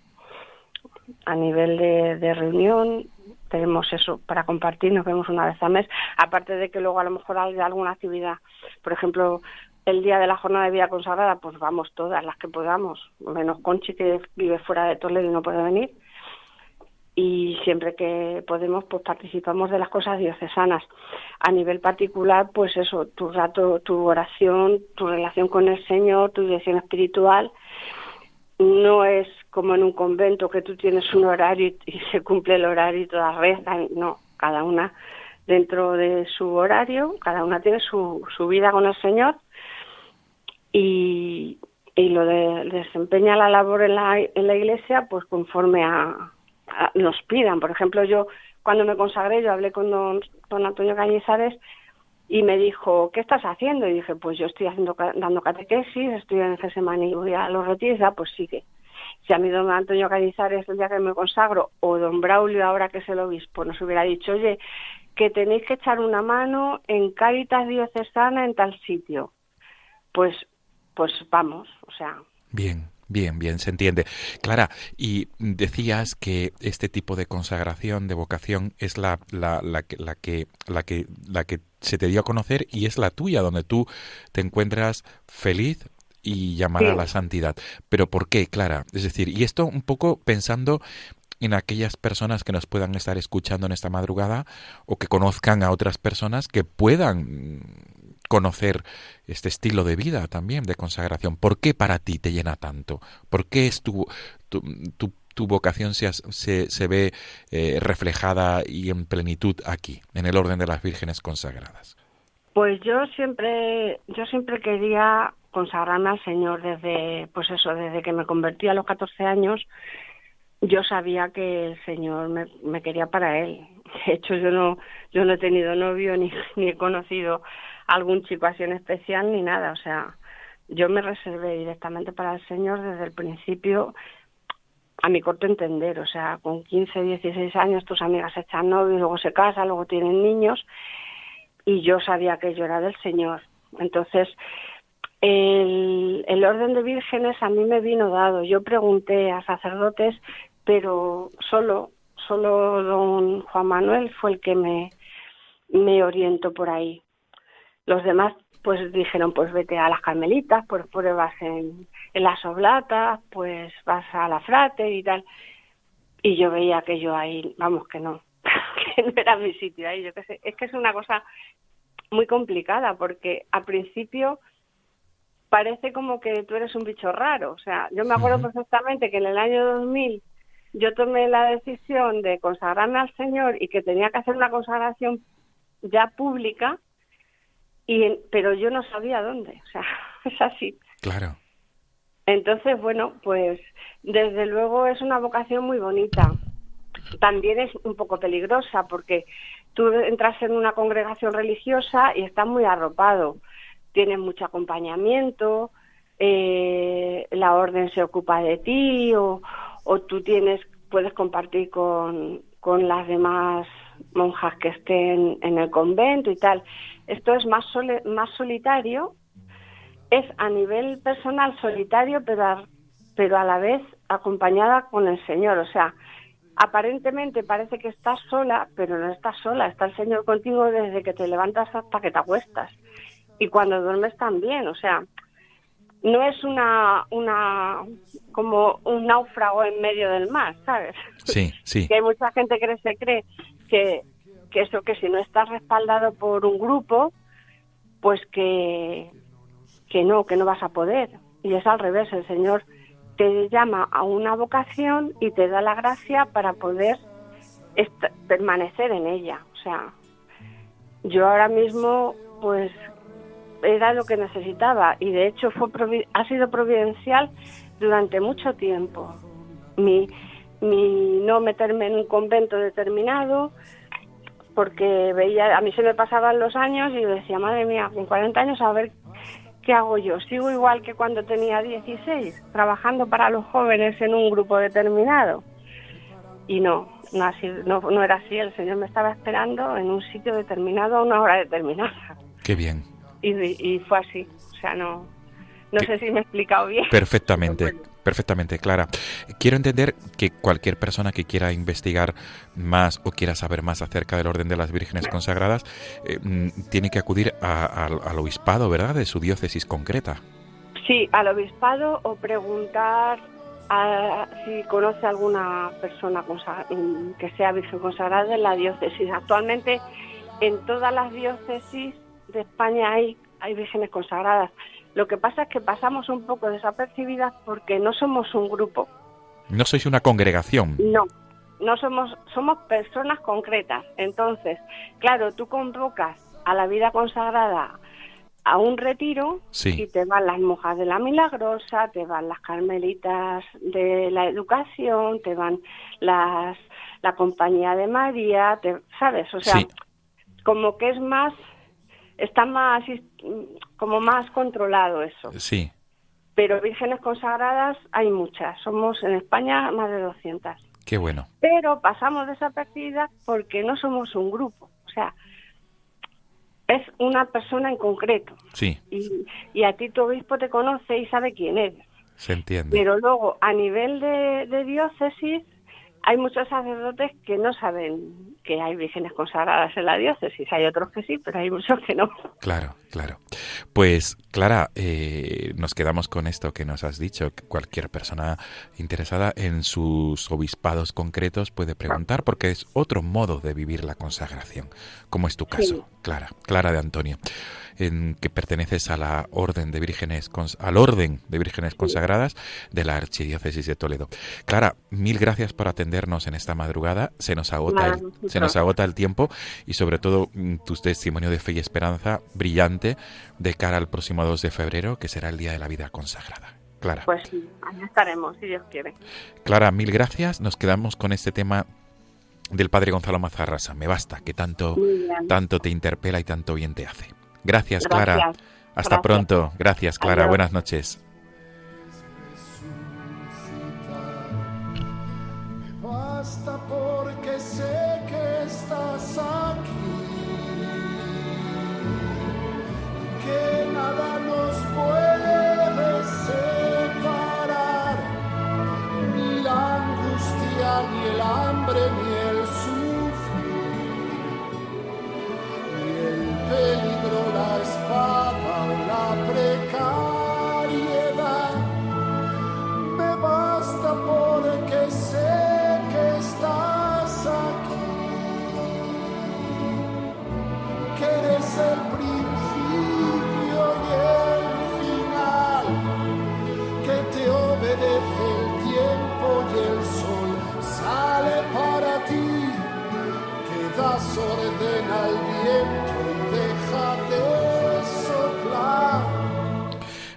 A nivel de, de reunión tenemos eso para compartir, nos vemos una vez al mes, aparte de que luego a lo mejor hay alguna actividad, por ejemplo, el día de la jornada de vida consagrada, pues vamos todas las que podamos, menos Conchi que vive fuera de Toledo y no puede venir. y siempre que podemos pues participamos de las cosas diocesanas. A nivel particular, pues eso, tu rato, tu oración, tu relación con el Señor, tu dirección espiritual, no es como en un convento que tú tienes un horario y, se cumple el horario y todas rezan, no, cada una dentro de su horario, cada una tiene su, su vida con el Señor y, y lo de desempeña la labor en la, en la iglesia pues conforme a, nos pidan. Por ejemplo, yo cuando me consagré, yo hablé con don, don Antonio Cañizares y me dijo, ¿qué estás haciendo? Y dije, pues yo estoy haciendo dando catequesis, estoy en Gesemani y voy a los retiros, pues sigue. Si a mí don Antonio Cañizares el día que me consagro o don Braulio ahora que es el obispo nos hubiera dicho, oye, que tenéis que echar una mano en Cáritas Diocesana en tal sitio, pues, pues vamos, o sea. Bien, Bien, bien, se entiende. Clara, y decías que este tipo de consagración, de vocación, es la, la, la, la, que, la, que, la que se te dio a conocer y es la tuya, donde tú te encuentras feliz y llamar a la santidad. Pero ¿por qué, Clara? Es decir, y esto un poco pensando en aquellas personas que nos puedan estar escuchando en esta madrugada o que conozcan a otras personas que puedan conocer este estilo de vida también, de consagración. ¿Por qué para ti te llena tanto? ¿Por qué es tu, tu, tu, vocación se, se, se ve eh, reflejada y en plenitud aquí, en el orden de las vírgenes consagradas? Pues yo siempre, yo siempre quería consagrarme al Señor desde, pues eso, desde que me convertí a los 14 años, yo sabía que el Señor me, me quería para Él. De hecho, yo no, yo no he tenido novio ni, ni he conocido algún chico así en especial ni nada. O sea, yo me reservé directamente para el Señor desde el principio a mi corto entender, o sea, con 15, 16 años tus amigas se echan novios, luego se casan, luego tienen niños y yo sabía que yo era del Señor. Entonces, el, el orden de vírgenes a mí me vino dado. Yo pregunté a sacerdotes, pero solo, solo don Juan Manuel fue el que me, me orientó por ahí. Los demás pues dijeron, pues vete a las carmelitas, pues pruebas en, en las oblatas, pues vas a la frate y tal. Y yo veía que yo ahí, vamos, que no, que no era mi sitio ahí, yo qué sé. Es que es una cosa muy complicada porque al principio parece como que tú eres un bicho raro. O sea, yo me acuerdo perfectamente que en el año 2000 yo tomé la decisión de consagrarme al Señor y que tenía que hacer una consagración ya pública pero yo no sabía dónde, o sea, es así. Claro. Entonces, bueno, pues desde luego es una vocación muy bonita. También es un poco peligrosa porque tú entras en una congregación religiosa y estás muy arropado. Tienes mucho acompañamiento, eh, la orden se ocupa de ti o, o tú tienes puedes compartir con, con las demás monjas que estén en el convento y tal. Esto es más, más solitario, es a nivel personal solitario, pero a, pero a la vez acompañada con el Señor. O sea, aparentemente parece que estás sola, pero no estás sola, está el Señor contigo desde que te levantas hasta que te acuestas. Y cuando duermes también, o sea, no es una, una como un náufrago en medio del mar, ¿sabes? Sí, sí. que hay mucha gente que se cree que, eso, que si no estás respaldado por un grupo, pues que, que no, que no vas a poder. Y es al revés, el Señor te llama a una vocación y te da la gracia para poder permanecer en ella. O sea, yo ahora mismo, pues era lo que necesitaba y de hecho fue ha sido providencial durante mucho tiempo. Mi, mi no meterme en un convento determinado, porque veía, a mí se me pasaban los años y decía, madre mía, con 40 años a ver qué hago yo. Sigo igual que cuando tenía 16, trabajando para los jóvenes en un grupo determinado. Y no, no, así, no, no era así, el Señor me estaba esperando en un sitio determinado a una hora determinada. Qué bien. Y, y fue así, o sea, no, no sé si me he explicado bien. Perfectamente, perfectamente, Clara. Quiero entender que cualquier persona que quiera investigar más o quiera saber más acerca del orden de las vírgenes consagradas eh, mm, tiene que acudir al obispado, ¿verdad? De su diócesis concreta. Sí, al obispado o preguntar a- si conoce alguna persona que sea virgen consagrada en la diócesis. Actualmente en todas las diócesis de España hay, hay vírgenes consagradas. Lo que pasa es que pasamos un poco desapercibidas porque no somos un grupo. No sois una congregación. No, no somos, somos personas concretas. Entonces, claro, tú convocas a la vida consagrada a un retiro Sí. y te van las monjas de la Milagrosa, te van las carmelitas de la educación, te van las la compañía de María, te, ¿sabes? O sea, Sí. como que es más, está más, como más controlado eso. Sí. Pero vírgenes consagradas hay muchas, somos en España más de 200 Qué bueno. pero pasamos desapercibidas porque no somos un grupo. O sea, es una persona en concreto. Sí, Y, y a ti tu obispo te conoce y sabe quién eres. se entiende. Pero luego, a nivel de, de diócesis, hay muchos sacerdotes que no saben que hay vírgenes consagradas en la diócesis. Hay otros que sí, pero hay muchos que no. Claro, claro. Pues, Clara, eh, nos quedamos con esto que nos has dicho. Cualquier persona interesada en sus obispados concretos puede preguntar porque es otro modo de vivir la consagración, como es tu caso, Sí. Clara, Clara de Antonio, en que perteneces a la orden de vírgenes, al orden de vírgenes consagradas de la archidiócesis de Toledo. Clara, mil gracias por atendernos en esta madrugada. Se nos agota el, se nos agota el tiempo y sobre todo mm, tu testimonio de fe y esperanza brillante de cara al próximo 2 de febrero, que será el Día de la Vida Consagrada. Clara, Pues sí, ahí estaremos, si Dios quiere. Clara, mil gracias. Nos quedamos con este tema del padre Gonzalo Mazarrasa. Me basta, que tanto, tanto te interpela y tanto bien te hace. Gracias, Clara. Hasta Gracias. pronto. Gracias, Clara. Adiós. Buenas noches.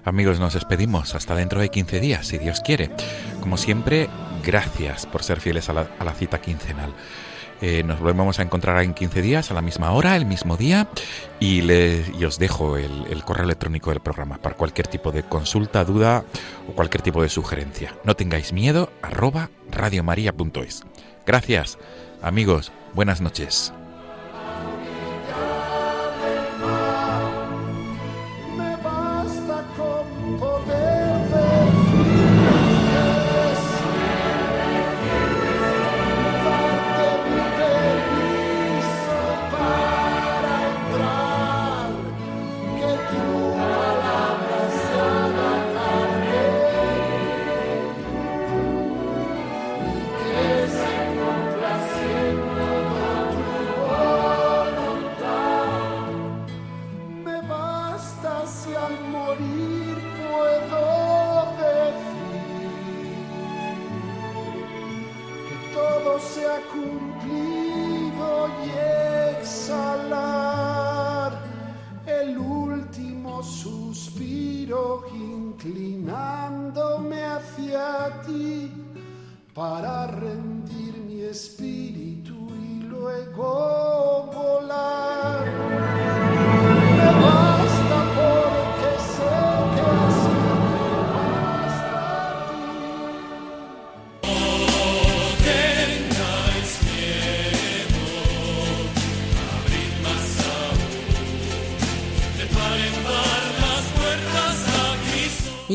Amigos, nos despedimos hasta dentro de 15 días, si Dios quiere. Como siempre, gracias por ser fieles a la, cita quincenal. Eh, nos volvemos a encontrar en 15 días, a la misma hora, el mismo día, y, le- y os dejo el, el correo electrónico del programa para cualquier tipo de consulta, duda o cualquier tipo de sugerencia. No tengáis miedo, arroba radiomaria.es. Gracias, amigos, buenas noches.